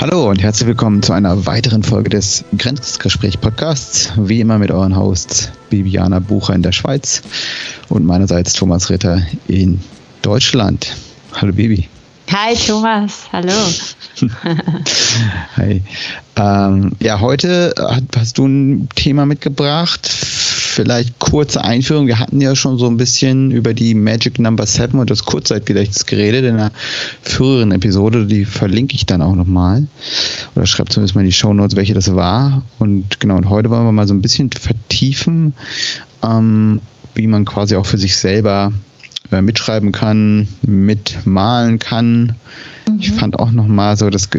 Hallo und herzlich willkommen zu einer weiteren Folge des Grenzgespräch-Podcasts. Wie immer mit euren Hosts Bibiana Bucher in der Schweiz und meinerseits Thomas Ritter in Deutschland. Hallo Bibi. Hi Thomas, hallo. Hi. Ähm, ja, heute hast du ein Thema mitgebracht, vielleicht kurze Einführung. Wir hatten ja schon so ein bisschen über die Magic Number 7 und das Kurzzeitgedächtnis geredet in einer früheren Episode. Die verlinke ich dann auch nochmal. Oder schreibt zumindest mal in die Show Notes, welche das war. Und genau, und heute wollen wir mal so ein bisschen vertiefen, ähm, wie man quasi auch für sich selber äh, mitschreiben kann, mitmalen kann. Mhm. Ich fand auch nochmal so, das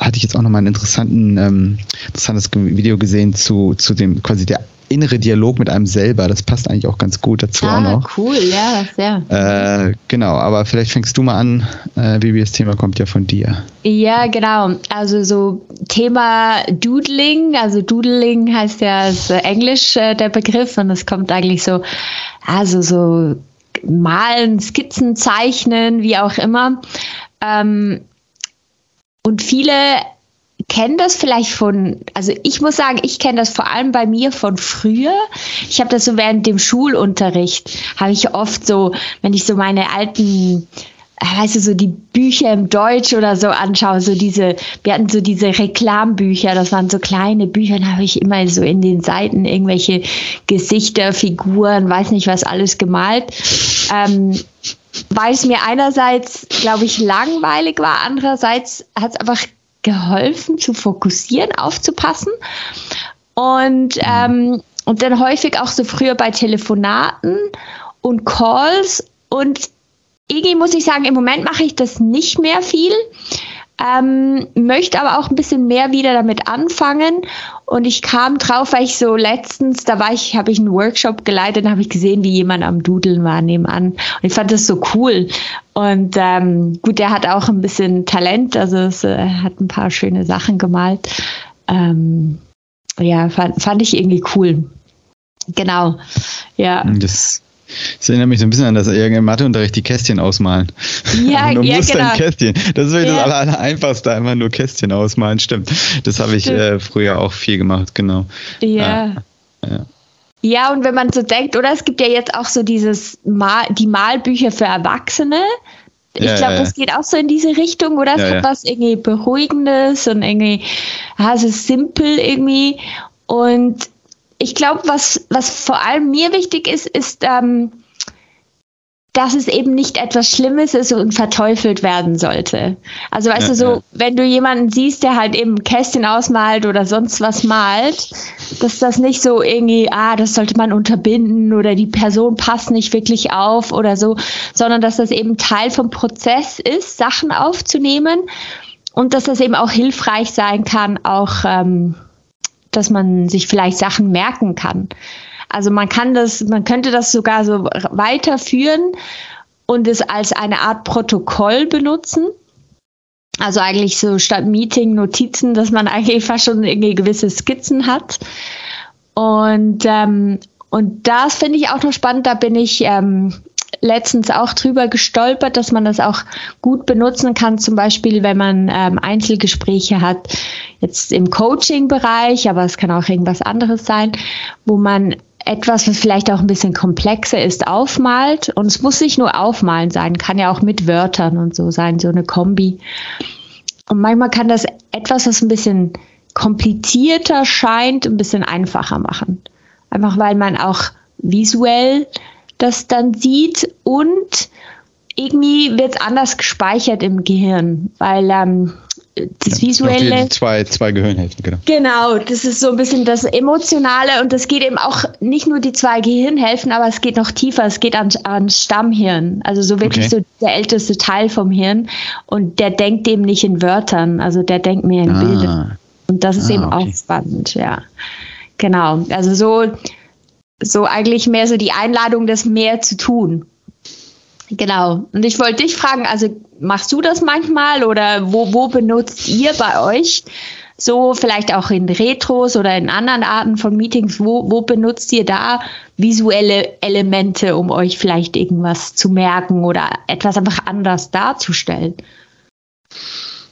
hatte ich jetzt auch nochmal ein interessanten, ähm, interessantes Video gesehen zu, zu dem quasi der innere Dialog mit einem selber. Das passt eigentlich auch ganz gut dazu ah, auch noch. Cool, ja, sehr. Äh, genau, aber vielleicht fängst du mal an. Äh, Bibi, das Thema kommt ja von dir. Ja, genau. Also so Thema Doodling. Also Doodling heißt ja ist Englisch äh, der Begriff und es kommt eigentlich so, also so malen, Skizzen, zeichnen, wie auch immer. Ähm, und viele kenne das vielleicht von, also ich muss sagen, ich kenne das vor allem bei mir von früher. Ich habe das so während dem Schulunterricht, habe ich oft so, wenn ich so meine alten weißt du, so die Bücher im Deutsch oder so anschaue, so diese, wir hatten so diese Reklambücher, das waren so kleine Bücher, da habe ich immer so in den Seiten irgendwelche Gesichter, Figuren, weiß nicht was alles gemalt. Ähm, weil es mir einerseits, glaube ich, langweilig war, andererseits hat es einfach geholfen zu fokussieren, aufzupassen. Und, ähm, und dann häufig auch so früher bei Telefonaten und Calls. Und irgendwie muss ich sagen, im Moment mache ich das nicht mehr viel. Ähm, möchte aber auch ein bisschen mehr wieder damit anfangen. Und ich kam drauf, weil ich so letztens, da war ich, habe ich einen Workshop geleitet habe ich gesehen, wie jemand am Dudeln war nebenan. Und ich fand das so cool. Und ähm, gut, der hat auch ein bisschen Talent, also es äh, hat ein paar schöne Sachen gemalt. Ähm, ja, fand, fand ich irgendwie cool. Genau. Ja. Das das erinnert mich so ein bisschen an das im Matheunterricht die Kästchen ausmalen. Ja, du ja, musst genau. ein Kästchen. Das ist ja. das aller, aller einfachste, einfach nur Kästchen ausmalen. Stimmt. Das habe ich äh, früher auch viel gemacht, genau. Ja. Ja. Ja, und wenn man so denkt, oder es gibt ja jetzt auch so dieses Mal, die Malbücher für Erwachsene. Ich ja, glaube, ja, das geht auch so in diese Richtung, oder? Es ja, hat was irgendwie Beruhigendes und irgendwie, ja, es ist simpel irgendwie. Und ich glaube, was, was vor allem mir wichtig ist, ist, ähm, dass es eben nicht etwas Schlimmes ist und verteufelt werden sollte. Also weißt ja, du so, ja. wenn du jemanden siehst, der halt eben Kästchen ausmalt oder sonst was malt, dass das nicht so irgendwie, ah, das sollte man unterbinden oder die Person passt nicht wirklich auf oder so, sondern dass das eben Teil vom Prozess ist, Sachen aufzunehmen und dass das eben auch hilfreich sein kann, auch ähm, dass man sich vielleicht Sachen merken kann. Also man kann das, man könnte das sogar so weiterführen und es als eine Art Protokoll benutzen. Also eigentlich so statt Meeting Notizen, dass man eigentlich fast schon irgendwie gewisse Skizzen hat. Und, ähm, und das finde ich auch noch spannend. Da bin ich ähm, letztens auch drüber gestolpert, dass man das auch gut benutzen kann, zum Beispiel, wenn man ähm, Einzelgespräche hat, jetzt im Coaching-Bereich, aber es kann auch irgendwas anderes sein, wo man etwas, was vielleicht auch ein bisschen komplexer ist, aufmalt. Und es muss nicht nur aufmalen sein, kann ja auch mit Wörtern und so sein, so eine Kombi. Und manchmal kann das etwas, was ein bisschen komplizierter scheint, ein bisschen einfacher machen. Einfach weil man auch visuell das dann sieht und irgendwie wird es anders gespeichert im Gehirn, weil ähm, das ja, Visuelle. Zwei, zwei Gehirnhälften, genau. Genau, das ist so ein bisschen das Emotionale und das geht eben auch nicht nur die zwei Gehirnhälften, aber es geht noch tiefer, es geht ans, ans Stammhirn. Also so wirklich okay. so der älteste Teil vom Hirn und der denkt eben nicht in Wörtern, also der denkt mehr in ah. Bildern. Und das ist ah, eben okay. auch spannend, ja. Genau, also so so eigentlich mehr so die Einladung, das mehr zu tun. Genau. Und ich wollte dich fragen, also machst du das manchmal oder wo, wo benutzt ihr bei euch so vielleicht auch in Retros oder in anderen Arten von Meetings, wo, wo benutzt ihr da visuelle Elemente, um euch vielleicht irgendwas zu merken oder etwas einfach anders darzustellen?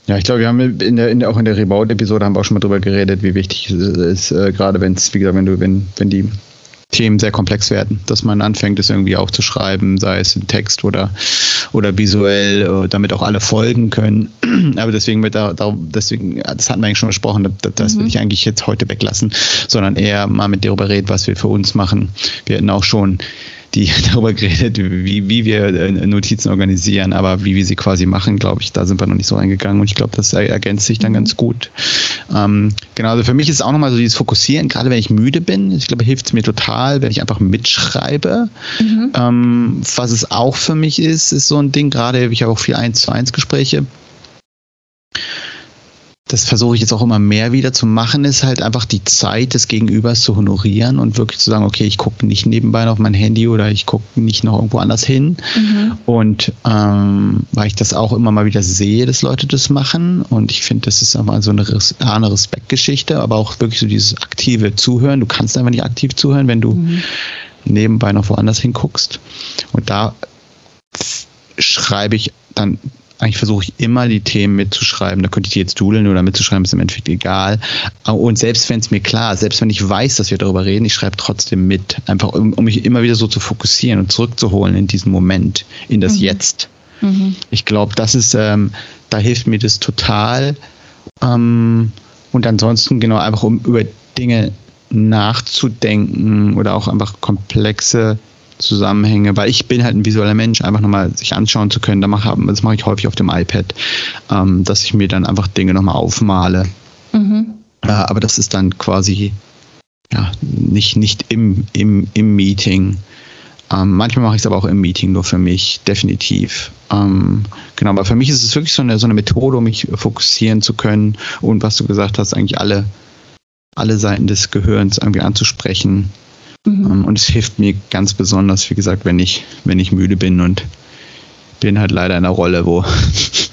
Ja, ich glaube, wir haben in der, in der, auch in der Rebound-Episode haben wir auch schon mal drüber geredet, wie wichtig es ist, äh, gerade wenn es, wie gesagt, wenn du, wenn, wenn die Themen sehr komplex werden, dass man anfängt, es irgendwie aufzuschreiben, sei es in Text oder, oder visuell, äh, damit auch alle folgen können. Aber deswegen wird da, deswegen, das hatten wir eigentlich schon besprochen, das, das mhm. will ich eigentlich jetzt heute weglassen, sondern eher mal mit darüber reden, was wir für uns machen. Wir hatten auch schon die darüber geredet, wie, wie wir äh, Notizen organisieren, aber wie wir sie quasi machen, glaube ich, da sind wir noch nicht so reingegangen und ich glaube, das ergänzt sich dann mhm. ganz gut. Ähm, genau, also für mich ist es auch nochmal so dieses Fokussieren, gerade wenn ich müde bin, ich glaube, hilft es mir total, wenn ich einfach mitschreibe. Mhm. Ähm, was es auch für mich ist, ist so ein Ding, gerade ich habe auch viel 1 zu 1 Gespräche das versuche ich jetzt auch immer mehr wieder zu machen, ist halt einfach die Zeit des Gegenübers zu honorieren und wirklich zu sagen, okay, ich gucke nicht nebenbei auf mein Handy oder ich gucke nicht noch irgendwo anders hin. Mhm. Und ähm, weil ich das auch immer mal wieder sehe, dass Leute das machen. Und ich finde, das ist einmal so eine, eine Respektgeschichte, aber auch wirklich so dieses aktive Zuhören. Du kannst einfach nicht aktiv zuhören, wenn du mhm. nebenbei noch woanders hinguckst. Und da schreibe ich dann eigentlich versuche ich immer die Themen mitzuschreiben. Da könnte ich die jetzt dudeln oder mitzuschreiben, ist im Endeffekt egal. Und selbst wenn es mir klar ist, selbst wenn ich weiß, dass wir darüber reden, ich schreibe trotzdem mit. Einfach um, um, mich immer wieder so zu fokussieren und zurückzuholen in diesen Moment, in das mhm. Jetzt. Mhm. Ich glaube, das ist, ähm, da hilft mir das total. Ähm, und ansonsten genau einfach um über Dinge nachzudenken oder auch einfach komplexe Zusammenhänge, weil ich bin halt ein visueller Mensch, einfach nochmal sich anschauen zu können. Das mache ich häufig auf dem iPad, ähm, dass ich mir dann einfach Dinge nochmal aufmale. Mhm. Äh, aber das ist dann quasi ja, nicht, nicht im, im, im Meeting. Ähm, manchmal mache ich es aber auch im Meeting nur für mich, definitiv. Ähm, genau, aber für mich ist es wirklich so eine, so eine Methode, um mich fokussieren zu können und was du gesagt hast, eigentlich alle, alle Seiten des Gehirns irgendwie anzusprechen Mhm. Ähm, und es hilft mir ganz besonders, wie gesagt, wenn ich, wenn ich müde bin und bin halt leider in einer Rolle, wo, wo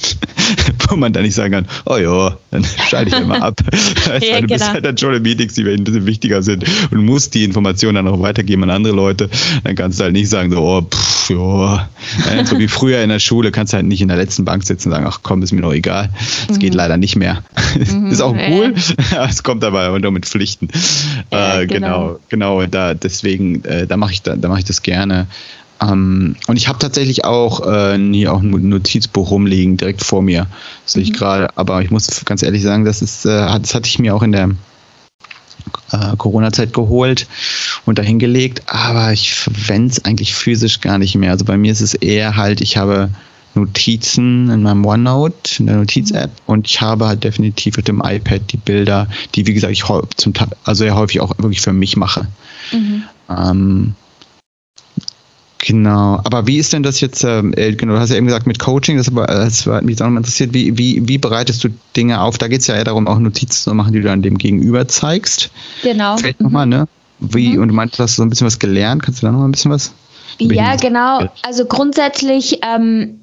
man dann nicht sagen kann, oh ja, dann schalte ich immer ab. also, ja, du genau. bist halt dann schon in Meetings, die ein bisschen wichtiger sind und musst die Informationen dann auch weitergeben an andere Leute. Dann kannst du halt nicht sagen, so, oh, pff, ja. So wie früher in der Schule kannst du halt nicht in der letzten Bank sitzen und sagen, ach komm, ist mir noch egal. Das mhm. geht leider nicht mehr. Mhm, ist auch cool, ja. es kommt aber nur mit Pflichten. Ja, äh, genau. genau, genau. Da, deswegen, äh, da mache ich, da, da mache ich das gerne. Ähm, und ich habe tatsächlich auch äh, nie auch ein Notizbuch rumliegen, direkt vor mir. Sehe ich mhm. gerade. Aber ich muss ganz ehrlich sagen, das ist, äh, das hatte ich mir auch in der äh, Corona-Zeit geholt und dahingelegt, aber ich verwende es eigentlich physisch gar nicht mehr. Also bei mir ist es eher halt, ich habe Notizen in meinem OneNote, in der Notiz-App und ich habe halt definitiv mit dem iPad die Bilder, die wie gesagt ich zum Teil, also sehr häufig auch wirklich für mich mache. Mhm. Ähm, Genau, aber wie ist denn das jetzt, ähm, äh, genau, du hast ja eben gesagt mit Coaching, das, aber, das hat mich auch interessiert, wie, wie, wie bereitest du Dinge auf? Da geht es ja eher darum, auch Notizen zu machen, die du dann dem Gegenüber zeigst. Genau. Vielleicht nochmal, ne? Wie, mhm. und du meintest, du hast so ein bisschen was gelernt, kannst du da noch mal ein bisschen was? Ja, genau. Also grundsätzlich, ähm,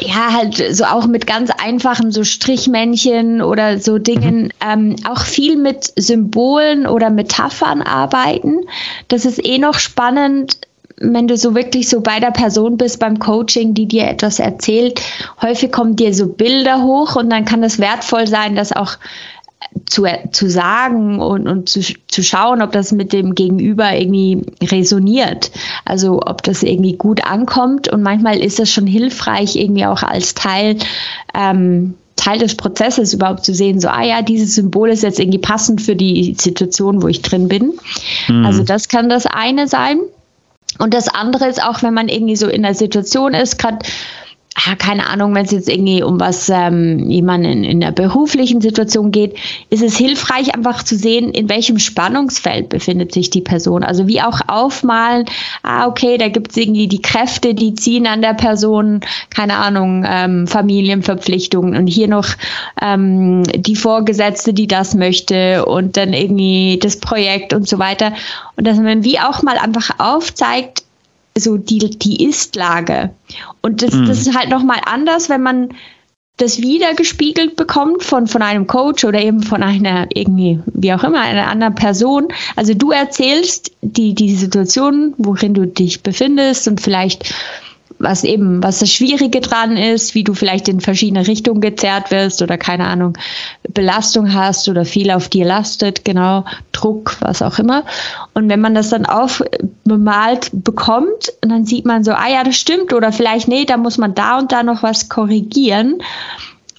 ja, halt so auch mit ganz einfachen so Strichmännchen oder so Dingen, mhm. ähm, auch viel mit Symbolen oder Metaphern arbeiten. Das ist eh noch spannend, wenn du so wirklich so bei der Person bist beim Coaching, die dir etwas erzählt, häufig kommen dir so Bilder hoch und dann kann es wertvoll sein, das auch zu, zu sagen und, und zu, zu schauen, ob das mit dem Gegenüber irgendwie resoniert. Also ob das irgendwie gut ankommt und manchmal ist es schon hilfreich, irgendwie auch als Teil ähm, Teil des Prozesses überhaupt zu sehen, so, ah ja, dieses Symbol ist jetzt irgendwie passend für die Situation, wo ich drin bin. Mhm. Also das kann das eine sein. Und das andere ist auch, wenn man irgendwie so in der Situation ist, gerade ja, keine Ahnung, wenn es jetzt irgendwie um was ähm, jemanden in, in der beruflichen Situation geht, ist es hilfreich, einfach zu sehen, in welchem Spannungsfeld befindet sich die Person. Also wie auch aufmalen, ah, okay, da gibt es irgendwie die Kräfte, die ziehen an der Person, keine Ahnung, ähm, Familienverpflichtungen und hier noch ähm, die Vorgesetzte, die das möchte und dann irgendwie das Projekt und so weiter. Und dass man wie auch mal einfach aufzeigt, so die, die Ist-Lage. Und das, mhm. das ist halt nochmal anders, wenn man das wiedergespiegelt bekommt von, von einem Coach oder eben von einer irgendwie, wie auch immer, einer anderen Person. Also du erzählst die, die Situation, worin du dich befindest und vielleicht was eben, was das Schwierige dran ist, wie du vielleicht in verschiedene Richtungen gezerrt wirst oder keine Ahnung, Belastung hast oder viel auf dir lastet, genau, Druck, was auch immer. Und wenn man das dann aufbemalt bekommt, dann sieht man so, ah ja, das stimmt oder vielleicht, nee, da muss man da und da noch was korrigieren.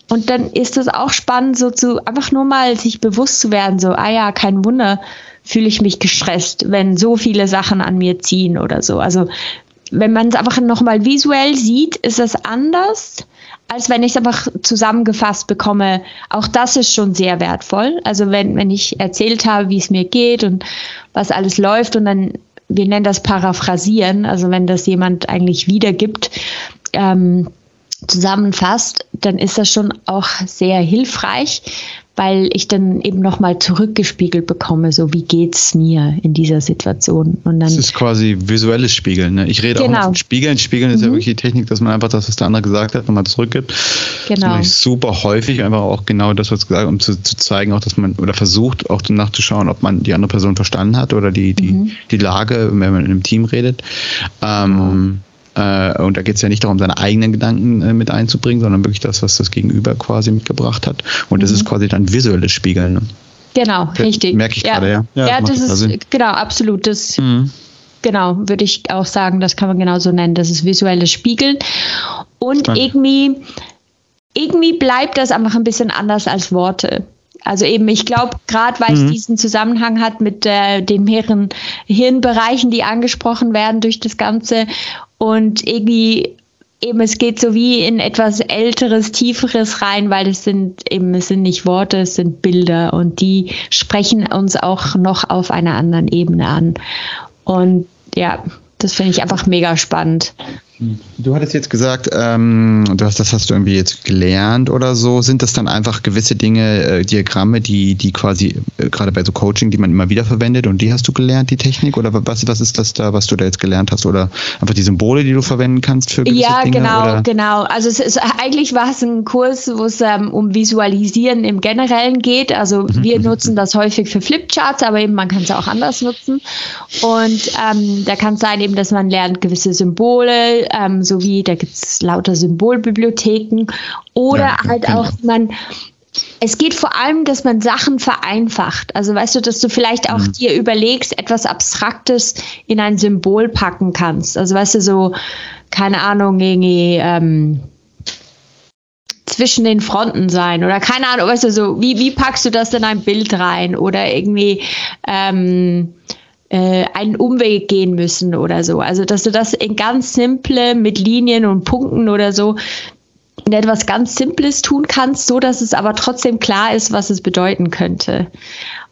Und dann ist es auch spannend, so zu einfach nur mal sich bewusst zu werden, so, ah ja, kein Wunder, fühle ich mich gestresst, wenn so viele Sachen an mir ziehen oder so. Also wenn man es einfach nochmal visuell sieht, ist es anders, als wenn ich es einfach zusammengefasst bekomme. Auch das ist schon sehr wertvoll. Also wenn, wenn ich erzählt habe, wie es mir geht und was alles läuft und dann, wir nennen das Paraphrasieren, also wenn das jemand eigentlich wiedergibt, ähm, zusammenfasst, dann ist das schon auch sehr hilfreich, weil ich dann eben nochmal zurückgespiegelt bekomme, so wie geht's mir in dieser Situation. Und dann das ist quasi visuelles Spiegeln. Ne? Ich rede genau. auch von Spiegeln. Spiegeln ist mhm. ja wirklich die Technik, dass man einfach das, was der andere gesagt hat, nochmal zurückgibt. Genau. Das super häufig, einfach auch genau das, was gesagt um zu, zu zeigen, auch dass man oder versucht auch nachzuschauen, ob man die andere Person verstanden hat oder die, die, mhm. die Lage, wenn man in einem Team redet. Ähm, äh, und da geht es ja nicht darum, seine eigenen Gedanken äh, mit einzubringen, sondern wirklich das, was das Gegenüber quasi mitgebracht hat. Und mhm. das ist quasi dann visuelles Spiegeln. Ne? Genau, richtig. Merke ich ja. gerade, ja. Ja, ja das ist, Sinn. genau, absolut. Das, mhm. Genau, würde ich auch sagen, das kann man genauso nennen. Das ist visuelles Spiegeln. Und Spannend. irgendwie, irgendwie bleibt das einfach ein bisschen anders als Worte. Also eben, ich glaube, gerade weil mhm. es diesen Zusammenhang hat mit äh, den mehreren Hirnbereichen, die angesprochen werden durch das Ganze und irgendwie eben es geht so wie in etwas älteres, tieferes rein, weil es sind eben es sind nicht Worte, es sind Bilder und die sprechen uns auch noch auf einer anderen Ebene an. Und ja, das finde ich einfach mega spannend. Du hattest jetzt gesagt, ähm, du hast, das hast du irgendwie jetzt gelernt oder so. Sind das dann einfach gewisse Dinge, äh, Diagramme, die, die quasi, äh, gerade bei so Coaching, die man immer wieder verwendet und die hast du gelernt, die Technik? Oder was, was ist das da, was du da jetzt gelernt hast? Oder einfach die Symbole, die du verwenden kannst für gewisse ja, Dinge? Ja, genau, oder? genau. Also es ist, eigentlich war es ein Kurs, wo es ähm, um Visualisieren im Generellen geht. Also mhm. wir nutzen das häufig für Flipcharts, aber eben man kann es auch anders nutzen. Und ähm, da kann es sein eben, dass man lernt gewisse Symbole, ähm, sowie da gibt es lauter Symbolbibliotheken oder ja, halt genau. auch man es geht vor allem, dass man Sachen vereinfacht. Also weißt du, dass du vielleicht auch mhm. dir überlegst, etwas Abstraktes in ein Symbol packen kannst. Also weißt du, so, keine Ahnung, irgendwie ähm, zwischen den Fronten sein oder keine Ahnung, weißt du, so, wie, wie packst du das in ein Bild rein? Oder irgendwie ähm, äh, einen Umweg gehen müssen oder so. Also, dass du das in ganz simple mit Linien und Punkten oder so in etwas ganz Simples tun kannst, so dass es aber trotzdem klar ist, was es bedeuten könnte.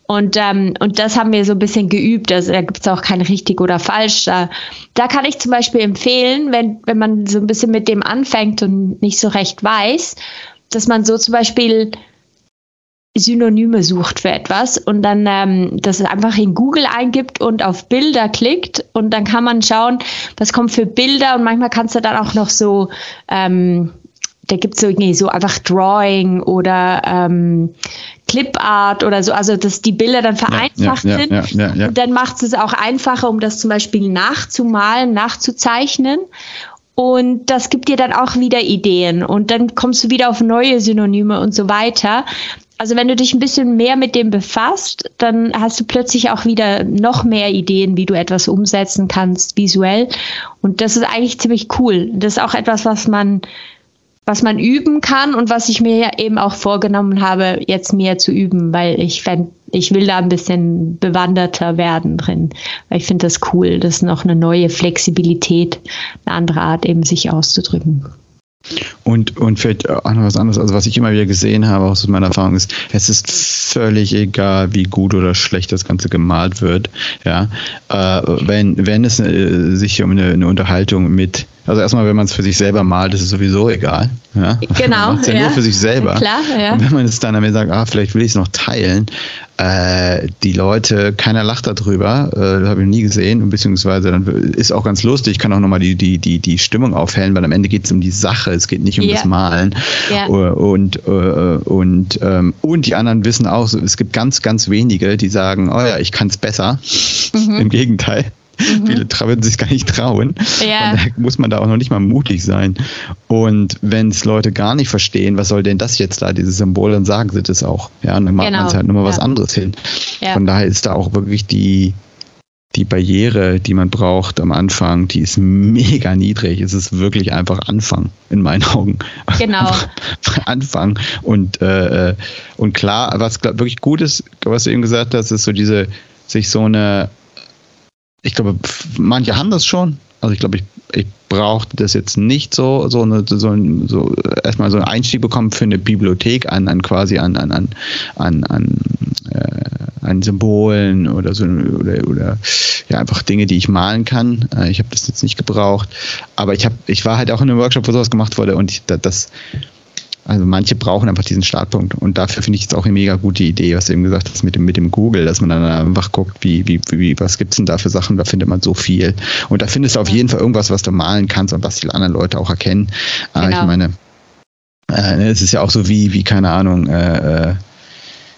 Und, ähm, und das haben wir so ein bisschen geübt. Also da gibt es auch kein richtig oder falsch. Da, da kann ich zum Beispiel empfehlen, wenn, wenn man so ein bisschen mit dem anfängt und nicht so recht weiß, dass man so zum Beispiel Synonyme sucht für etwas und dann ähm, das einfach in Google eingibt und auf Bilder klickt und dann kann man schauen, was kommt für Bilder und manchmal kannst du dann auch noch so, ähm, da gibt es so, nee, so einfach Drawing oder ähm, Clipart oder so, also dass die Bilder dann vereinfacht ja, ja, sind. Ja, und dann macht es auch einfacher, um das zum Beispiel nachzumalen, nachzuzeichnen. Und das gibt dir dann auch wieder Ideen und dann kommst du wieder auf neue Synonyme und so weiter. Also wenn du dich ein bisschen mehr mit dem befasst, dann hast du plötzlich auch wieder noch mehr Ideen, wie du etwas umsetzen kannst visuell. Und das ist eigentlich ziemlich cool. Das ist auch etwas, was man, was man üben kann und was ich mir eben auch vorgenommen habe, jetzt mehr zu üben, weil ich fänd, ich will da ein bisschen bewanderter werden drin. Weil ich finde das cool. Das ist noch eine neue Flexibilität, eine andere Art eben sich auszudrücken. Und, und vielleicht auch noch was anderes, also was ich immer wieder gesehen habe, auch aus meiner Erfahrung ist, es ist völlig egal, wie gut oder schlecht das Ganze gemalt wird. Ja, äh, wenn, wenn es äh, sich um eine, eine Unterhaltung mit also erstmal, wenn man es für sich selber malt, ist es sowieso egal. Ja? Genau. Man ja, ja, nur für sich selber. Klar, ja. Und wenn man es dann damit sagt, ah, vielleicht will ich es noch teilen, äh, die Leute, keiner lacht darüber, äh, das habe ich nie gesehen, beziehungsweise dann ist auch ganz lustig, ich kann auch nochmal die, die, die, die Stimmung aufhellen, weil am Ende geht es um die Sache, es geht nicht um yeah. das Malen. Yeah. Und, äh, und, ähm, und die anderen wissen auch, es gibt ganz, ganz wenige, die sagen, oh ja, ich kann es besser. Mhm. Im Gegenteil. Mhm. Viele würden sich gar nicht trauen. Ja. Und da muss man da auch noch nicht mal mutig sein. Und wenn es Leute gar nicht verstehen, was soll denn das jetzt da, dieses Symbol, dann sagen sie das auch. Ja, und dann macht genau. man es halt nochmal ja. was anderes hin. Ja. Von daher ist da auch wirklich die, die Barriere, die man braucht am Anfang, die ist mega niedrig. Es ist wirklich einfach Anfang in meinen Augen. Genau. Anfang. Und, äh, äh, und klar, was glaub, wirklich gut ist, was du eben gesagt hast, ist so diese, sich so eine, ich glaube, manche haben das schon. Also ich glaube, ich, ich brauchte das jetzt nicht so, so, eine, so, so erstmal so einen Einstieg bekommen für eine Bibliothek an, an quasi an, an, an, an, an äh, an Symbolen oder so oder, oder ja einfach Dinge, die ich malen kann. Äh, ich habe das jetzt nicht gebraucht, aber ich habe ich war halt auch in einem Workshop, wo sowas gemacht wurde und ich, das also manche brauchen einfach diesen Startpunkt und dafür finde ich jetzt auch eine mega gute Idee, was du eben gesagt hast mit dem, mit dem Google, dass man dann einfach guckt, wie, wie, wie was gibt's denn da für Sachen, da findet man so viel. Und da findest du auf jeden Fall irgendwas, was du malen kannst und was die anderen Leute auch erkennen. Genau. Ich meine, äh, es ist ja auch so wie, wie keine Ahnung, äh, äh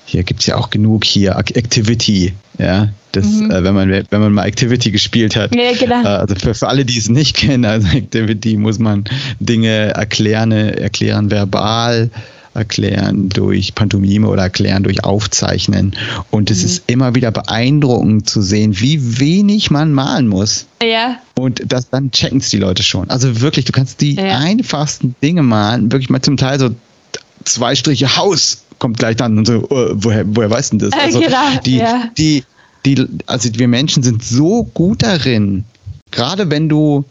hier gibt es ja auch genug hier Activity, ja. Das, mhm. äh, wenn man wenn man mal Activity gespielt hat. Ja, genau. Äh, also für, für alle, die es nicht kennen, also Activity muss man Dinge erklären, erklären verbal, erklären durch Pantomime oder erklären durch Aufzeichnen. Und es mhm. ist immer wieder beeindruckend zu sehen, wie wenig man malen muss. Ja. Und das, dann checken es die Leute schon. Also wirklich, du kannst die ja. einfachsten Dinge malen, wirklich mal zum Teil so zwei Striche Haus kommt gleich dann und so, oh, woher, woher weißt du das? Also genau, die, ja. die, die, also wir Menschen sind so gut darin, gerade wenn du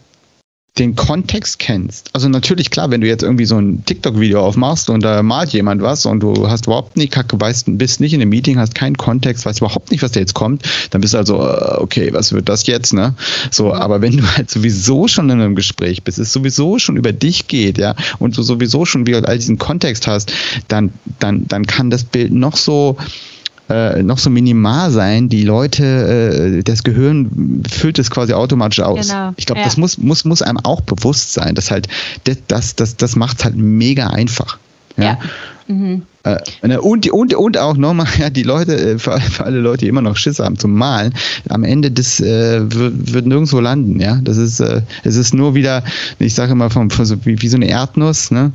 den Kontext kennst. Also natürlich, klar, wenn du jetzt irgendwie so ein TikTok-Video aufmachst und da malt jemand was und du hast überhaupt nicht, weißt, bist nicht in einem Meeting, hast keinen Kontext, weißt überhaupt nicht, was da jetzt kommt, dann bist du also, äh, okay, was wird das jetzt, ne? So, aber wenn du halt sowieso schon in einem Gespräch bist, es sowieso schon über dich geht, ja, und du sowieso schon wieder all diesen Kontext hast, dann, dann, dann kann das Bild noch so, äh, noch so minimal sein. Die Leute, äh, das Gehirn füllt es quasi automatisch aus. Genau. Ich glaube, ja. das muss, muss, muss einem auch bewusst sein. Das halt, das, das, das, das macht es halt mega einfach. Ja. ja. Mhm. Äh, und, und, und auch nochmal, ja, die Leute, äh, für, für, alle Leute, die immer noch Schiss haben zum Malen, am Ende das äh, wird, wird nirgendwo landen, ja. Das ist, äh, es ist nur wieder, ich sage immer vom, so, wie, wie, so eine Erdnuss, ne?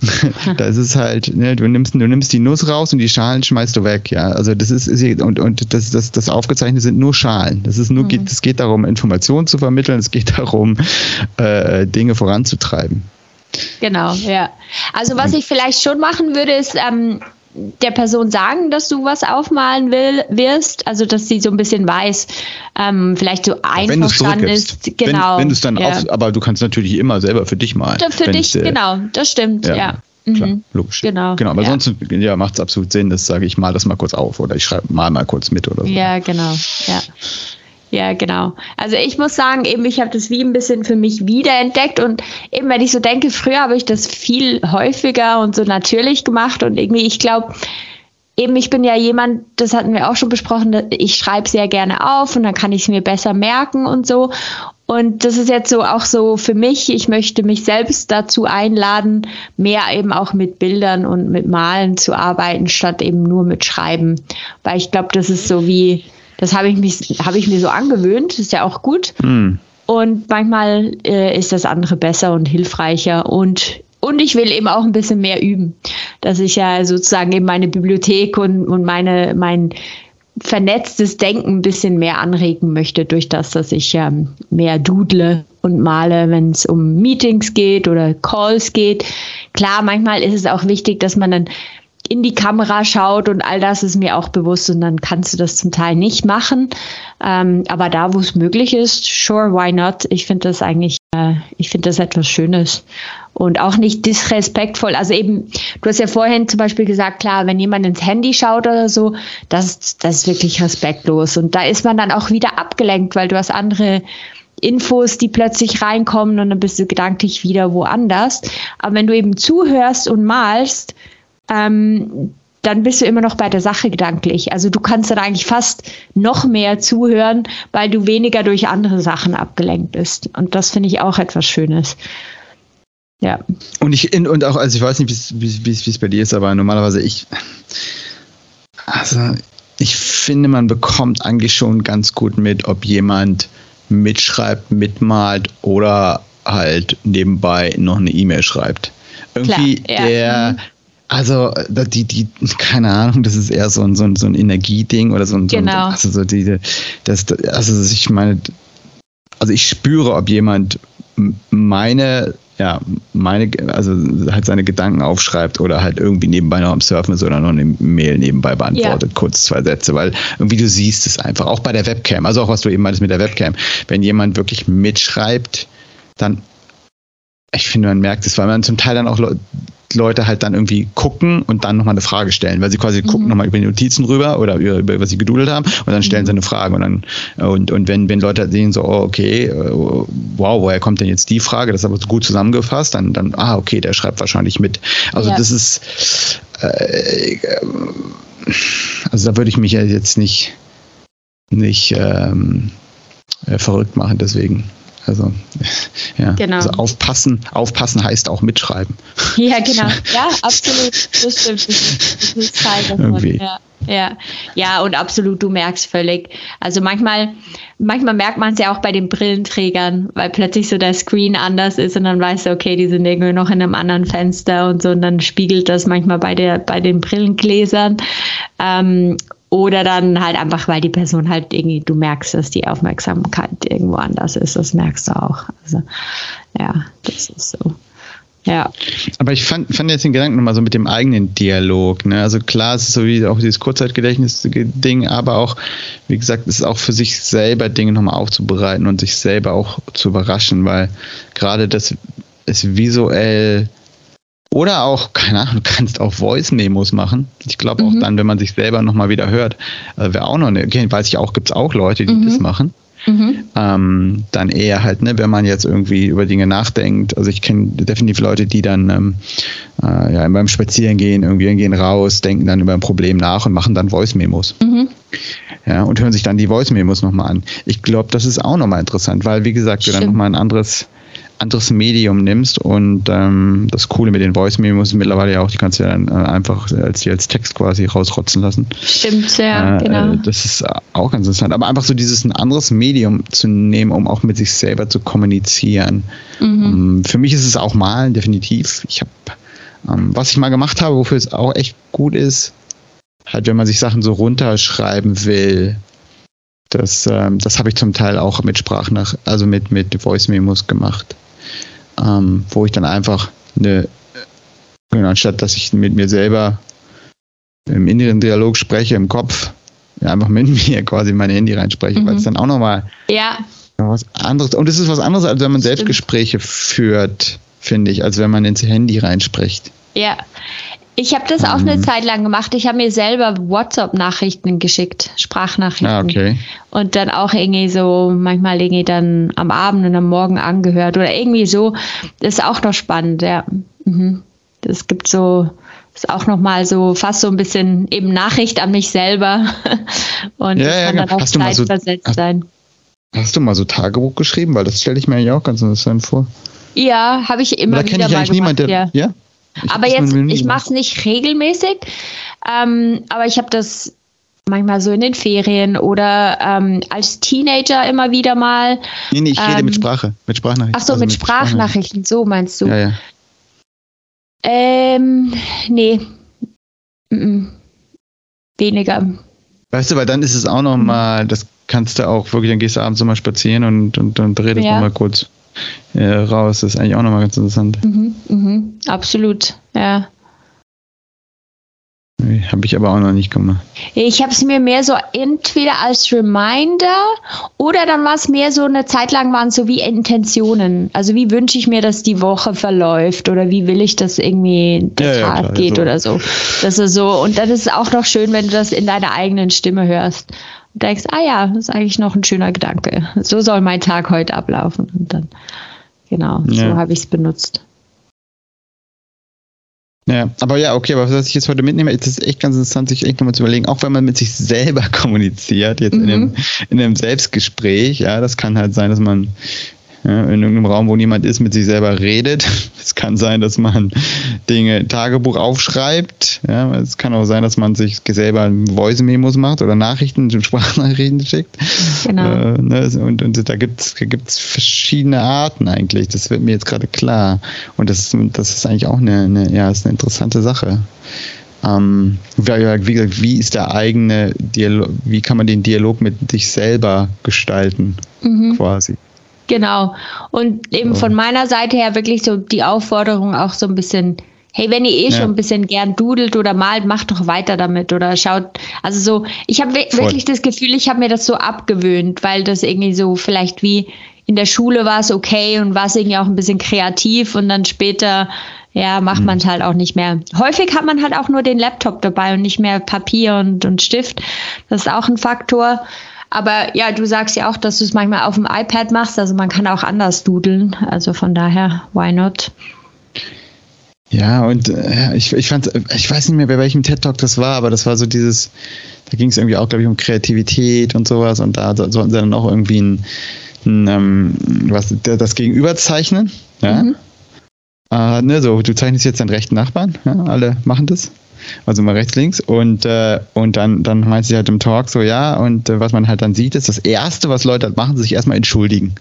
da ist es halt, ne, du nimmst, du nimmst die Nuss raus und die Schalen schmeißt du weg, ja. Also das ist, ist und, und das, das, das aufgezeichnete sind nur Schalen. Das ist nur, mhm. geht, es geht darum, Informationen zu vermitteln, es geht darum, äh, Dinge voranzutreiben. Genau, ja. Also was ich vielleicht schon machen würde, ist ähm, der Person sagen, dass du was aufmalen will, wirst, also dass sie so ein bisschen weiß, ähm, vielleicht so einverstanden ist. Genau. Wenn, wenn es dann ja. auf, aber du kannst natürlich immer selber für dich malen. Für dich, äh, genau, das stimmt, ja. ja. Klar, mhm. logisch. Genau. Genau, aber ja. sonst ja, macht es absolut Sinn, dass sage ich mal das mal kurz auf oder ich schreibe mal mal kurz mit oder so. Ja, genau. Ja. Ja, genau. Also ich muss sagen, eben ich habe das wie ein bisschen für mich wiederentdeckt und eben wenn ich so denke, früher habe ich das viel häufiger und so natürlich gemacht und irgendwie, ich glaube, eben ich bin ja jemand, das hatten wir auch schon besprochen, ich schreibe sehr gerne auf und dann kann ich es mir besser merken und so. Und das ist jetzt so auch so für mich, ich möchte mich selbst dazu einladen, mehr eben auch mit Bildern und mit Malen zu arbeiten, statt eben nur mit Schreiben. Weil ich glaube, das ist so wie, das habe ich, mich, hab ich mir so angewöhnt, ist ja auch gut. Mhm. Und manchmal äh, ist das andere besser und hilfreicher und und ich will eben auch ein bisschen mehr üben, dass ich ja sozusagen eben meine Bibliothek und, und meine, mein vernetztes Denken ein bisschen mehr anregen möchte durch das, dass ich ähm, mehr dudle und male, wenn es um Meetings geht oder Calls geht. Klar, manchmal ist es auch wichtig, dass man dann in die Kamera schaut und all das ist mir auch bewusst und dann kannst du das zum Teil nicht machen. Ähm, aber da, wo es möglich ist, sure, why not? Ich finde das eigentlich, äh, ich finde das etwas Schönes und auch nicht disrespektvoll. Also eben, du hast ja vorhin zum Beispiel gesagt, klar, wenn jemand ins Handy schaut oder so, das, das ist wirklich respektlos und da ist man dann auch wieder abgelenkt, weil du hast andere Infos, die plötzlich reinkommen und dann bist du gedanklich wieder woanders. Aber wenn du eben zuhörst und malst, ähm, dann bist du immer noch bei der Sache gedanklich. Also du kannst dann eigentlich fast noch mehr zuhören, weil du weniger durch andere Sachen abgelenkt bist. Und das finde ich auch etwas Schönes. Ja. Und ich und auch, also ich weiß nicht, wie es bei dir ist, aber normalerweise ich, also ich finde, man bekommt eigentlich schon ganz gut mit, ob jemand mitschreibt, mitmalt oder halt nebenbei noch eine E-Mail schreibt. Irgendwie Klar, ja. der, mhm. Also die, die, keine Ahnung, das ist eher so ein, so ein, so ein Energieding oder so ein, genau. so ein, also so die, das, also ich meine, also ich spüre, ob jemand meine ja, meine, also halt seine Gedanken aufschreibt oder halt irgendwie nebenbei noch am Surfen ist oder noch eine Mail nebenbei beantwortet, ja. kurz zwei Sätze, weil irgendwie du siehst es einfach, auch bei der Webcam, also auch was du eben meintest mit der Webcam, wenn jemand wirklich mitschreibt, dann, ich finde, man merkt es, weil man zum Teil dann auch Leute halt dann irgendwie gucken und dann nochmal eine Frage stellen, weil sie quasi mhm. gucken nochmal über die Notizen rüber oder über, über was sie gedudelt haben und dann stellen mhm. sie eine Frage und dann und, und wenn, wenn Leute sehen so, oh, okay, äh, wow, woher kommt denn jetzt die Frage? Das ist aber gut zusammengefasst, dann, dann, ah, okay, der schreibt wahrscheinlich mit. Also ja. das ist äh, also da würde ich mich ja jetzt nicht nicht ähm, äh, verrückt machen, deswegen. Also, ja. Genau. Also aufpassen, aufpassen heißt auch mitschreiben. Ja, genau. Ja, absolut. Das stimmt. Das ist Teil davon. Ja. Ja, ja, und absolut, du merkst völlig. Also manchmal, manchmal merkt man es ja auch bei den Brillenträgern, weil plötzlich so der Screen anders ist und dann weißt du, okay, die sind irgendwie noch in einem anderen Fenster und so und dann spiegelt das manchmal bei der, bei den Brillengläsern. Ähm, oder dann halt einfach, weil die Person halt irgendwie, du merkst, dass die Aufmerksamkeit irgendwo anders ist. Das merkst du auch. Also, ja, das ist so. Ja. Aber ich fand, fand jetzt den Gedanken nochmal so mit dem eigenen Dialog. Ne? Also klar, es ist so wie auch dieses Kurzzeitgedächtnis-Ding, aber auch, wie gesagt, es ist auch für sich selber Dinge nochmal aufzubereiten und sich selber auch zu überraschen, weil gerade das ist visuell oder auch, keine Ahnung, du kannst auch Voice-Memos machen. Ich glaube auch mhm. dann, wenn man sich selber nochmal wieder hört, äh, wäre auch noch eine, weiß ich auch, gibt es auch Leute, die mhm. das machen. Mhm. Ähm, dann eher halt, ne, wenn man jetzt irgendwie über Dinge nachdenkt. Also ich kenne definitiv Leute, die dann ähm, äh, ja, beim Spazierengehen irgendwie gehen raus, denken dann über ein Problem nach und machen dann Voice-Memos. Mhm. Ja, und hören sich dann die Voice-Memos nochmal an. Ich glaube, das ist auch nochmal interessant, weil, wie gesagt, du dann nochmal ein anderes anderes Medium nimmst und ähm, das Coole mit den Voice Memos ist mittlerweile ja auch, die kannst du ja dann äh, einfach als, als Text quasi rausrotzen lassen. Stimmt, ja, äh, genau. Das ist auch ganz interessant. Aber einfach so dieses ein anderes Medium zu nehmen, um auch mit sich selber zu kommunizieren. Mhm. Um, ähm, für mich ist es auch Malen, definitiv. Ich habe, ähm, was ich mal gemacht habe, wofür es auch echt gut ist, halt, wenn man sich Sachen so runterschreiben will, das, ähm, das habe ich zum Teil auch mit Sprachnach, also mit, mit Voice Memos gemacht ähm, wo ich dann einfach eine, genau, anstatt dass ich mit mir selber im inneren Dialog spreche, im Kopf, einfach mit mir quasi in mein Handy reinspreche, mhm. weil es dann auch nochmal ja. was anderes, und es ist was anderes, als wenn man Selbstgespräche führt, finde ich, als wenn man ins Handy reinspricht. Ja, ich habe das auch eine mhm. Zeit lang gemacht. Ich habe mir selber WhatsApp-Nachrichten geschickt, Sprachnachrichten. Ah, okay. Und dann auch irgendwie so, manchmal irgendwie dann am Abend und am Morgen angehört oder irgendwie so. Das ist auch noch spannend, ja. Mhm. Das gibt so, ist auch noch mal so fast so ein bisschen eben Nachricht an mich selber. und ja, ja, kann dann auch hast zeitversetzt so, sein. Hast du mal so Tagebuch geschrieben? Weil das stelle ich mir eigentlich auch ganz interessant vor. Ja, habe ich immer wieder ich mal gemacht. Niemand, der, ja? ja? Ich aber jetzt, ich mache es nicht regelmäßig, ähm, aber ich habe das manchmal so in den Ferien oder ähm, als Teenager immer wieder mal. Nee, nee, ich rede mit ähm, Sprache, mit Sprachnachrichten. Ach so, also mit, mit Sprachnachrichten. Sprachnachrichten, so meinst du? Ja, ja. Ähm, nee. -mm. Weniger. Weißt du, weil dann ist es auch nochmal, das kannst du auch wirklich, dann gehst du abends nochmal spazieren und, und, und redest ja. nochmal kurz äh, raus. Das ist eigentlich auch nochmal ganz interessant. Mhm, mhm, absolut, ja. Habe ich aber auch noch nicht gemacht. Ich habe es mir mehr so entweder als Reminder oder dann war es mehr so eine Zeit lang waren es so wie Intentionen. Also wie wünsche ich mir, dass die Woche verläuft oder wie will ich, dass irgendwie der ja, Tag ja, geht so. oder so. Das ist so. Und dann ist es auch noch schön, wenn du das in deiner eigenen Stimme hörst und denkst, ah ja, das ist eigentlich noch ein schöner Gedanke. So soll mein Tag heute ablaufen. Und dann, genau, ja. so habe ich es benutzt. Ja, aber ja, okay, aber was ich jetzt heute mitnehme, ist es echt ganz interessant, sich echt nochmal zu überlegen, auch wenn man mit sich selber kommuniziert, jetzt mhm. in, einem, in einem Selbstgespräch, ja, das kann halt sein, dass man ja, in irgendeinem Raum, wo niemand ist, mit sich selber redet. Es kann sein, dass man Dinge, Tagebuch aufschreibt. Ja, es kann auch sein, dass man sich selber Voice-Memos macht oder Nachrichten, Sprachnachrichten schickt. Genau. Äh, ne, und, und da gibt es verschiedene Arten eigentlich. Das wird mir jetzt gerade klar. Und das, das ist eigentlich auch eine, eine, ja, ist eine interessante Sache. Ähm, wie, wie, ist der eigene Dialog, wie kann man den Dialog mit sich selber gestalten, mhm. quasi? Genau. Und eben von meiner Seite her wirklich so die Aufforderung auch so ein bisschen, hey, wenn ihr eh ja. schon ein bisschen gern dudelt oder malt, macht doch weiter damit oder schaut. Also so, ich habe wirklich das Gefühl, ich habe mir das so abgewöhnt, weil das irgendwie so vielleicht wie in der Schule war es okay und war es irgendwie auch ein bisschen kreativ und dann später, ja, macht mhm. man es halt auch nicht mehr. Häufig hat man halt auch nur den Laptop dabei und nicht mehr Papier und, und Stift. Das ist auch ein Faktor. Aber ja, du sagst ja auch, dass du es manchmal auf dem iPad machst. Also man kann auch anders dudeln. Also von daher, why not? Ja, und äh, ich, ich fand, ich weiß nicht mehr, bei welchem TED Talk das war, aber das war so dieses, da ging es irgendwie auch, glaube ich, um Kreativität und sowas und da sollten sie dann auch irgendwie ein, ein ähm, was, das Gegenüber zeichnen. Ja? Mhm. Äh, ne, so, du zeichnest jetzt deinen rechten Nachbarn, ja? alle machen das also mal rechts, links. Und, äh, und dann, dann meint sie halt im Talk so, ja, und äh, was man halt dann sieht, ist das Erste, was Leute halt machen, sich erstmal entschuldigen.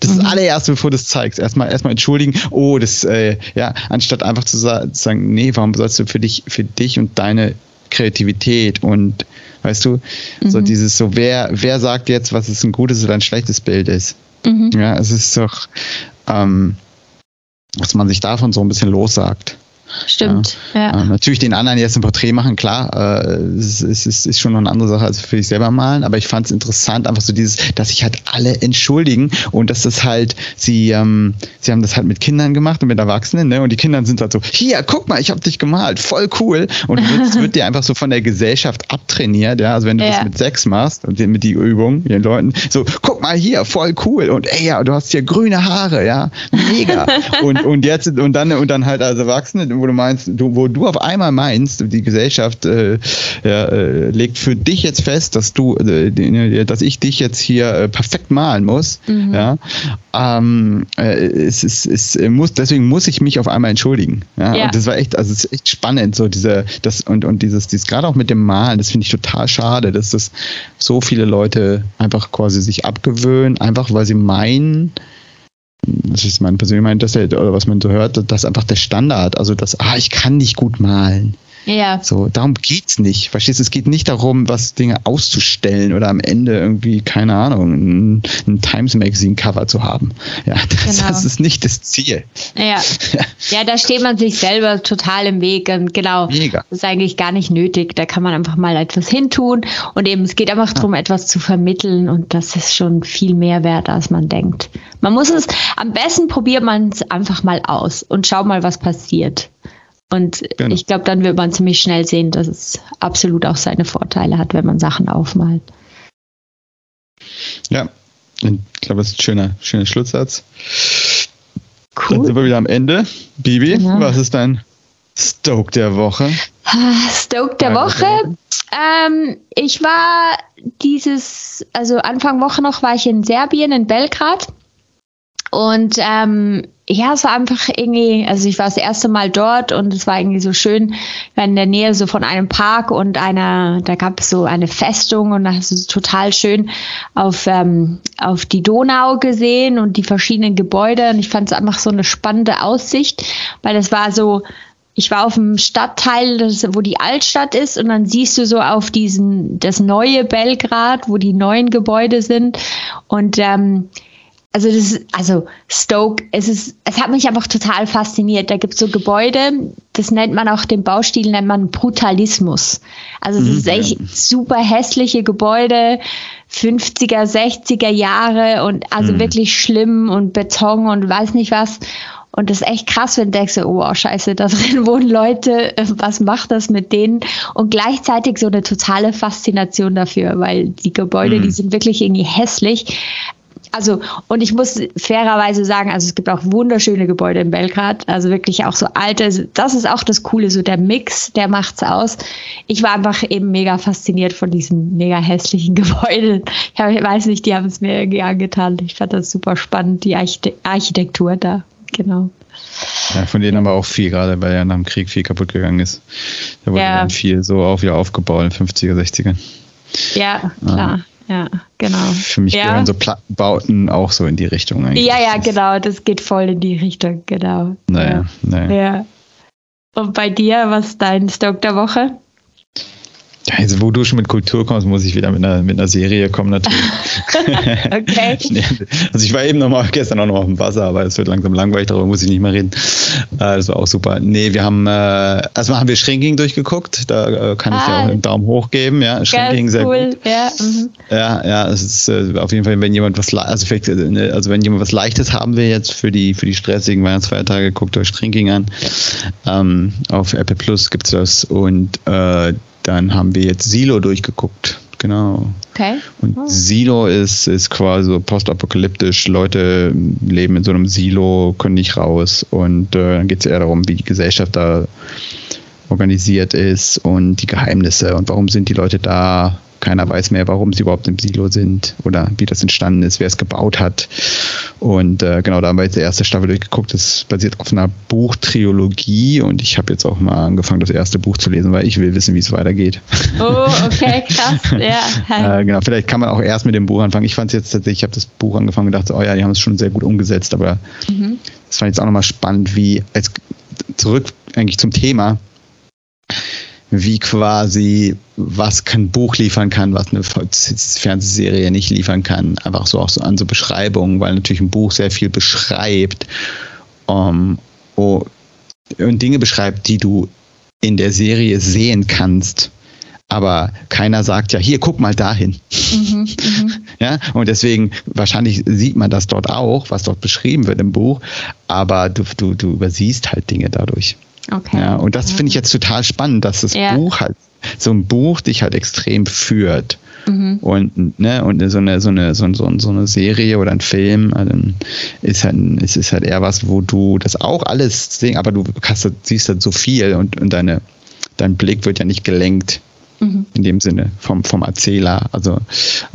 Das ist das mhm. allererste, bevor du es zeigst. Erstmal, erstmal entschuldigen. Oh, das, äh, ja, anstatt einfach zu sagen, nee, warum sollst du für dich, für dich und deine Kreativität und, weißt du, mhm. so dieses, so, wer, wer sagt jetzt, was es ein gutes oder ein schlechtes Bild ist? Mhm. Ja, es ist doch, ähm, dass man sich davon so ein bisschen lossagt. Stimmt. Ja. ja. Natürlich den anderen jetzt ein Porträt machen, klar, äh, es ist, ist, ist schon noch eine andere Sache als für sich selber malen, aber ich fand es interessant, einfach so dieses, dass sich halt alle entschuldigen und dass das halt, sie, ähm, sie haben das halt mit Kindern gemacht und mit Erwachsenen, ne? Und die Kinder sind halt so, hier, guck mal, ich habe dich gemalt, voll cool. Und es wird dir einfach so von der Gesellschaft abtrainiert, ja. Also wenn du ja. das mit Sex machst und mit die Übung, den Leuten, so, guck mal hier, voll cool. Und ey ja, du hast hier grüne Haare, ja, mega. und, und jetzt, und dann, und dann halt als Erwachsene, wo du meinst, du, wo du auf einmal meinst, die Gesellschaft äh, ja, äh, legt für dich jetzt fest, dass du, äh, dass ich dich jetzt hier äh, perfekt malen muss. Mhm. Ja, ähm, äh, es, es, es muss, deswegen muss ich mich auf einmal entschuldigen. Ja, ja. und das war echt, also es ist echt spannend, so diese, das und und dieses, dieses gerade auch mit dem Malen, das finde ich total schade, dass das so viele Leute einfach quasi sich abgewöhnen, einfach weil sie meinen, das ist mein persönlicher dass oder was man so hört, das ist einfach der Standard. Also das, ah, ich kann nicht gut malen. Ja. So, darum geht's nicht. Verstehst du? Es geht nicht darum, was Dinge auszustellen oder am Ende irgendwie, keine Ahnung, ein, ein Times Magazine Cover zu haben. Ja, das, genau. das, ist nicht das Ziel. Ja. ja, da steht man sich selber total im Weg und genau. Mega. Das ist eigentlich gar nicht nötig. Da kann man einfach mal etwas hintun und eben, es geht einfach darum, ja. etwas zu vermitteln und das ist schon viel mehr wert, als man denkt. Man muss es, am besten probiert man es einfach mal aus und schaut mal, was passiert. Und genau. ich glaube, dann wird man ziemlich schnell sehen, dass es absolut auch seine Vorteile hat, wenn man Sachen aufmalt. Ja, ich glaube, das ist ein schöner, schöner Schlusssatz. Cool. Dann sind wir wieder am Ende. Bibi, genau. was ist dein Stoke der Woche? Stoke der Woche. Ähm, ich war dieses, also Anfang Woche noch war ich in Serbien, in Belgrad. Und ähm, ja, es war einfach irgendwie, also ich war das erste Mal dort und es war irgendwie so schön, waren in der Nähe so von einem Park und einer, da gab es so eine Festung und da hast du total schön auf, ähm, auf die Donau gesehen und die verschiedenen Gebäude und ich fand es einfach so eine spannende Aussicht, weil es war so, ich war auf dem Stadtteil, das, wo die Altstadt ist, und dann siehst du so auf diesen, das neue Belgrad, wo die neuen Gebäude sind. Und ähm, also das ist, also Stoke, es ist, es hat mich einfach total fasziniert. Da gibt es so Gebäude, das nennt man auch den Baustil, nennt man Brutalismus. Also es mhm, ist echt ja. super hässliche Gebäude, 50er, 60er Jahre und also mhm. wirklich schlimm und Beton und weiß nicht was. Und das ist echt krass, wenn du denkst, oh wow, scheiße, da drin wohnen Leute, was macht das mit denen? Und gleichzeitig so eine totale Faszination dafür, weil die Gebäude, mhm. die sind wirklich irgendwie hässlich, also, und ich muss fairerweise sagen, also es gibt auch wunderschöne Gebäude in Belgrad, also wirklich auch so alte, das ist auch das Coole, so der Mix, der macht's aus. Ich war einfach eben mega fasziniert von diesen mega hässlichen Gebäuden. Ich, hab, ich weiß nicht, die haben es mir irgendwie angetan. Ich fand das super spannend, die Architektur da, genau. Ja, von denen haben wir auch viel, gerade weil ja nach dem Krieg viel kaputt gegangen ist. Da wurde ja. dann viel so auf, wieder aufgebaut in den 50er, 60ern. Ja, klar. Ja, genau. Für mich ja. gehören so Plattenbauten auch so in die Richtung eigentlich. Ja, ja, genau. Das geht voll in die Richtung, genau. Naja, ja. naja. Ja. Und bei dir, was ist dein Stock der Woche? Also, wo du schon mit Kultur kommst, muss ich wieder mit einer, mit einer Serie kommen, natürlich. okay. also, ich war eben noch mal, gestern auch noch auf dem Wasser, aber es wird langsam langweilig, darüber muss ich nicht mehr reden. Das war auch super. Nee, wir haben, äh, erstmal haben wir Shrinking durchgeguckt, da äh, kann ah, ich dir auch einen Daumen hoch geben, ja. Shrinking, sehr cool. gut. Ja, mhm. ja, ja, es ist äh, auf jeden Fall, wenn jemand was, also, vielleicht, äh, ne, also wenn jemand was Leichtes haben will jetzt für die, für die stressigen Weihnachtsfeiertage, guckt euch Shrinking an. Ähm, auf Apple Plus gibt es das und, äh, dann haben wir jetzt Silo durchgeguckt. Genau. Okay. Und oh. Silo ist, ist quasi so postapokalyptisch. Leute leben in so einem Silo, können nicht raus. Und äh, dann geht es eher darum, wie die Gesellschaft da organisiert ist und die Geheimnisse und warum sind die Leute da keiner weiß mehr, warum sie überhaupt im Silo sind oder wie das entstanden ist, wer es gebaut hat. Und äh, genau, da haben wir jetzt die erste Staffel durchgeguckt. Das basiert auf einer Buchtrilogie und ich habe jetzt auch mal angefangen, das erste Buch zu lesen, weil ich will wissen, wie es weitergeht. Oh, okay, krass. ja. äh, genau, vielleicht kann man auch erst mit dem Buch anfangen. Ich fand es jetzt tatsächlich, ich habe das Buch angefangen und dachte, oh ja, die haben es schon sehr gut umgesetzt, aber mhm. das fand ich jetzt auch nochmal spannend, wie als zurück eigentlich zum Thema wie quasi, was kein Buch liefern kann, was eine Fernsehserie nicht liefern kann. Einfach so auch so an so Beschreibungen, weil natürlich ein Buch sehr viel beschreibt um, oh, und Dinge beschreibt, die du in der Serie sehen kannst. Aber keiner sagt ja, hier, guck mal dahin. Mhm, mhm. ja, und deswegen, wahrscheinlich sieht man das dort auch, was dort beschrieben wird im Buch, aber du, du, du übersiehst halt Dinge dadurch. Okay. Ja, und das finde ich jetzt total spannend, dass das ja. Buch halt, so ein Buch dich halt extrem führt. Mhm. Und, ne, und so eine, so eine, so, so, so eine Serie oder ein Film, also ist halt, es ist halt eher was, wo du das auch alles sehen, aber du hast, siehst halt so viel und, und deine, dein Blick wird ja nicht gelenkt Mhm. In dem Sinne vom, vom Erzähler. Also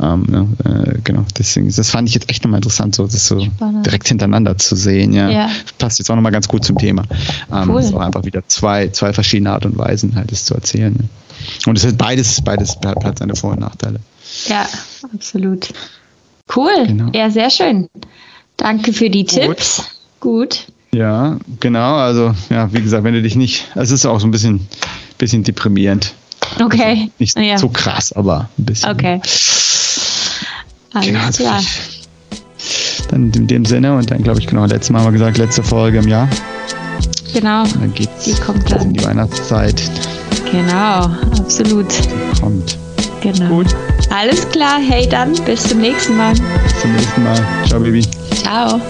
ähm, ne, äh, genau, deswegen, das fand ich jetzt echt nochmal interessant, so das so Spannend. direkt hintereinander zu sehen. Ja. ja. Passt jetzt auch nochmal ganz gut zum Thema. Ähm, cool. ist auch einfach wieder zwei, zwei verschiedene Art und Weisen, halt es zu erzählen. Ne? Und es hat beides, beides hat seine Vor- und Nachteile. Ja, absolut. Cool. Genau. Ja, sehr schön. Danke für die Tipps. Gut. Ja, genau. Also, ja, wie gesagt, wenn du dich nicht, es ist auch so ein bisschen, bisschen deprimierend. Okay. Also nicht ja. so krass, aber ein bisschen. Okay. Alles genau, also klar. Dann in dem Sinne und dann glaube ich, genau, letztes Mal haben wir gesagt, letzte Folge im Jahr. Genau. Und dann geht's die kommt dann. in die Weihnachtszeit. Genau, absolut. Die kommt. Genau. Gut. Alles klar, hey dann, bis zum nächsten Mal. Bis zum nächsten Mal. Ciao, Baby. Ciao.